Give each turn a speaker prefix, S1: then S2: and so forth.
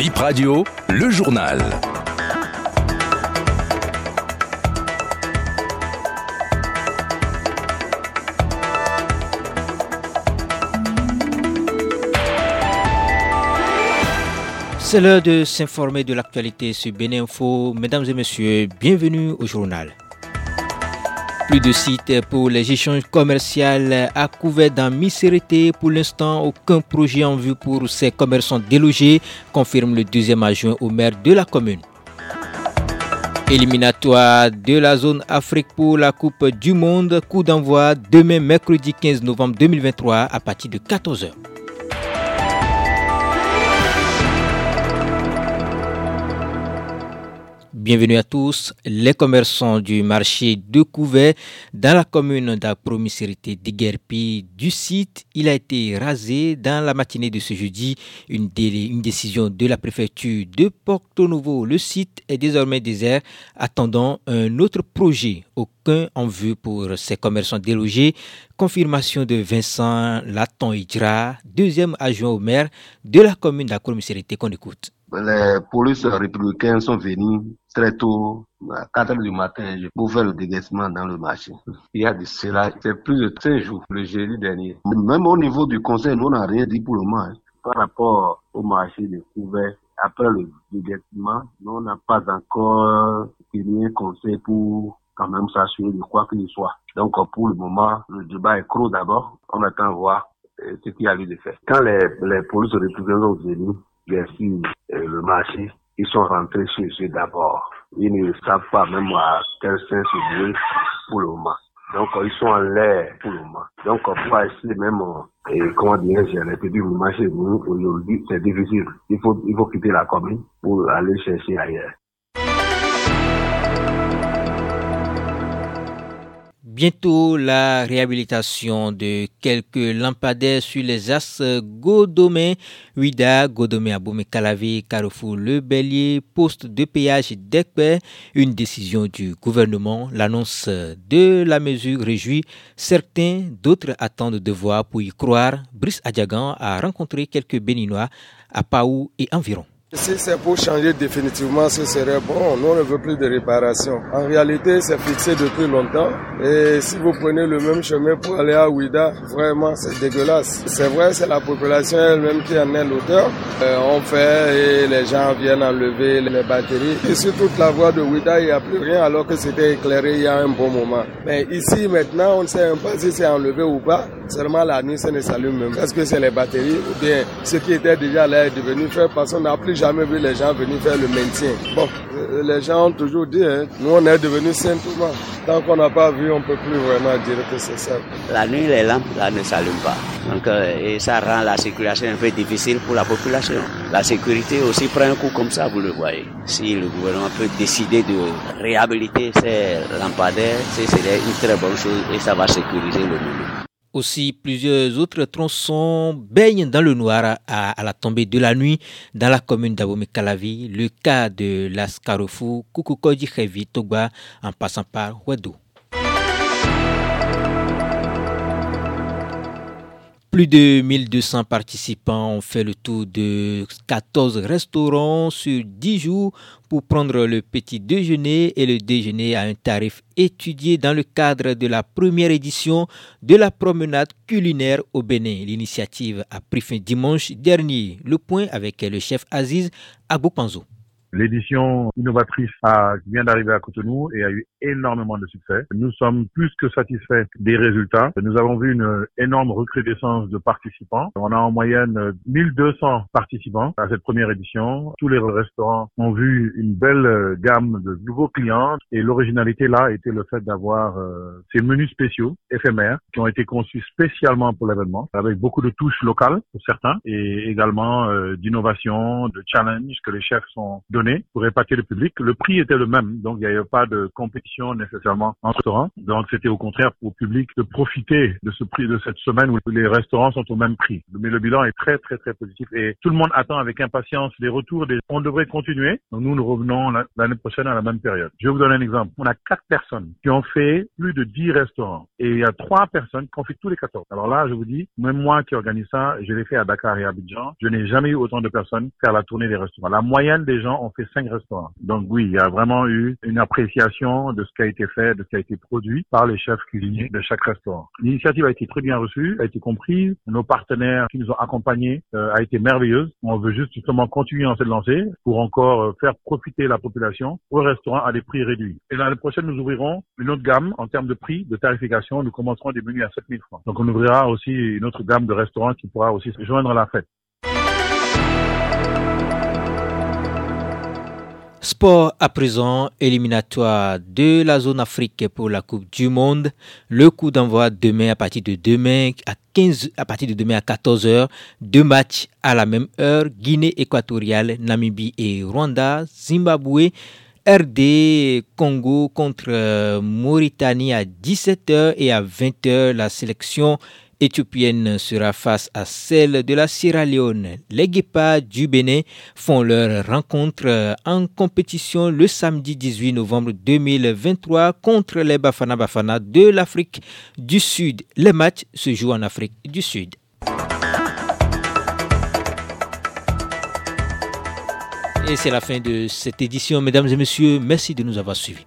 S1: Bip Radio, le journal.
S2: C'est l'heure de s'informer de l'actualité sur Béninfo. Mesdames et messieurs, bienvenue au journal. Plus de sites pour les échanges commerciaux à couvert dans Misérité. Pour l'instant, aucun projet en vue pour ces commerçants délogés, confirme le deuxième adjoint au maire de la commune. Éliminatoire de la zone Afrique pour la Coupe du Monde. Coup d'envoi demain, mercredi 15 novembre 2023 à partir de 14h. Bienvenue à tous. Les commerçants du marché de Couvet dans la commune d'Apromissérité d'Iguerpi du site, il a été rasé dans la matinée de ce jeudi. Une, décision de la préfecture de Porto Novo. Le site est désormais désert, attendant un autre projet. Aucun en vue pour ces commerçants délogés. Confirmation de Vincent Laton Hidra, deuxième adjoint au maire de la commune d'Apromissérité qu'on écoute.
S3: Les polices républicains sont venus très tôt, à 4 heures du matin, pour faire le déguisement dans le marché. Il y a de cela, c'est plus de 5 jours, le jeudi dernier. Même au niveau du conseil, nous n'avons rien dit pour le moment. Par rapport au marché des couverts, après le déguisement, nous on n'a pas encore un conseil pour quand même s'assurer de quoi qu'il soit. Donc pour le moment, le débat est clos d'abord. On attend voir ce qu'il y a lieu de faire. Quand les, les polices républicains sont venus, bien sûr, le marché, ils sont rentrés chez eux d'abord. Ils ne savent pas même à quel sens se jouer pour le moment. Donc, ils sont en l'air pour le moment. Donc, pour essayer même, et comment dirais-je, les petits marchés, aujourd'hui, c'est difficile. Il faut, il faut quitter la commune pour aller chercher ailleurs.
S2: Bientôt, la réhabilitation de quelques lampadaires sur les axes Godomé, Ouida, Godomé, Aboumé, Calavi, Carrefour, Le Bélier, poste de péage d'Ekpe. Une décision du gouvernement. L'annonce de la mesure réjouit certains, d'autres attendent de voir pour y croire. Brice Adjagan a rencontré quelques Béninois à Paou et environ.
S4: Si c'est pour changer définitivement, ce serait bon. Nous, on ne veut plus de réparation. En réalité, c'est fixé depuis longtemps. Et si vous prenez le même chemin pour aller à Ouida, vraiment, c'est dégueulasse. C'est vrai, c'est la population elle-même qui en est l'auteur. Euh, on fait et les gens viennent enlever les batteries. Et sur toute la voie de Ouida, il n'y a plus rien alors que c'était éclairé il y a un bon moment. Mais ici, maintenant, on ne sait même pas si c'est enlevé ou pas. Seulement la nuit, ça ne s'allume même. Est-ce que c'est les batteries ou bien ce qui était déjà là est devenu fait parce qu'on n'a plus jamais vu les gens venir faire le maintien. Bon, les gens ont toujours dit, hein, nous on est devenus simplement. Tant qu'on n'a pas vu, on ne peut plus vraiment dire que c'est ça.
S5: La nuit, les lampes là, ne s'allument pas. Donc, euh, et ça rend la circulation un peu difficile pour la population. La sécurité aussi prend un coup comme ça, vous le voyez. Si le gouvernement peut décider de réhabiliter ces lampadaires, c'est une très bonne chose et ça va sécuriser le milieu.
S2: Aussi, plusieurs autres tronçons baignent dans le noir à, la tombée de la nuit dans la commune d'Abomey-Calavi. Le cas de Las Carrefour, Kukukoji Hevi, Togba, en passant par Wedo. Plus de 1200 participants ont fait le tour de 14 restaurants sur 10 jours pour prendre le petit déjeuner et le déjeuner à un tarif étudié dans le cadre de la première édition de la promenade culinaire au Bénin. L'initiative a pris fin dimanche dernier. Le point avec le chef Aziz Aboupanzo.
S6: L'édition innovatrice a, vient d'arriver à Cotonou et a eu énormément de succès. Nous sommes plus que satisfaits des résultats. Nous avons vu une énorme recrudescence de participants. On a en moyenne 1200 participants à cette première édition. Tous les restaurants ont vu une belle gamme de nouveaux clients et l'originalité là était le fait d'avoir euh, ces menus spéciaux éphémères qui ont été conçus spécialement pour l'événement avec beaucoup de touches locales pour certains et également euh, d'innovation, de challenge que les chefs sont donné pour épater le public. Le prix était le même, donc il n'y avait pas de compétition nécessairement en restaurant. Donc c'était au contraire pour le public de profiter de ce prix de cette semaine où les restaurants sont au même prix. Mais le bilan est très très très positif et tout le monde attend avec impatience les retours. Des... On devrait continuer. Donc nous nous revenons l'année prochaine à la même période. Je vais vous donner un exemple. On a quatre personnes qui ont fait plus de dix restaurants et il y a trois personnes qui ont fait tous les 14. Alors là, je vous dis, même moi qui organise ça, je l'ai fait à Dakar et à Abidjan. Je n'ai jamais eu autant de personnes faire la tournée des restaurants. La moyenne des gens ont fait cinq restaurants. Donc oui, il y a vraiment eu une appréciation de ce qui a été fait, de ce qui a été produit par les chefs cuisiniers de chaque restaurant. L'initiative a été très bien reçue, a été comprise. Nos partenaires qui nous ont accompagnés euh, a été merveilleuse. On veut juste justement continuer en cette lancée pour encore euh, faire profiter la population au restaurant à des prix réduits. Et l'année prochaine, nous ouvrirons une autre gamme en termes de prix, de tarification. Nous commencerons des menus à 7000 francs. Donc on ouvrira aussi une autre gamme de restaurants qui pourra aussi se joindre à la fête.
S2: Sport à présent, éliminatoire de la zone Afrique pour la Coupe du Monde. Le coup d'envoi demain à partir de demain à 15 à partir de demain à 14h. Deux matchs à la même heure. Guinée équatoriale, Namibie et Rwanda, Zimbabwe. RD Congo contre euh, Mauritanie à 17h et à 20h la sélection éthiopienne sera face à celle de la Sierra Leone. Les Guépards du Bénin font leur rencontre en compétition le samedi 18 novembre 2023 contre les Bafana Bafana de l'Afrique du Sud. Les matchs se jouent en Afrique du Sud. Et c'est la fin de cette édition, mesdames et messieurs. Merci de nous avoir suivis.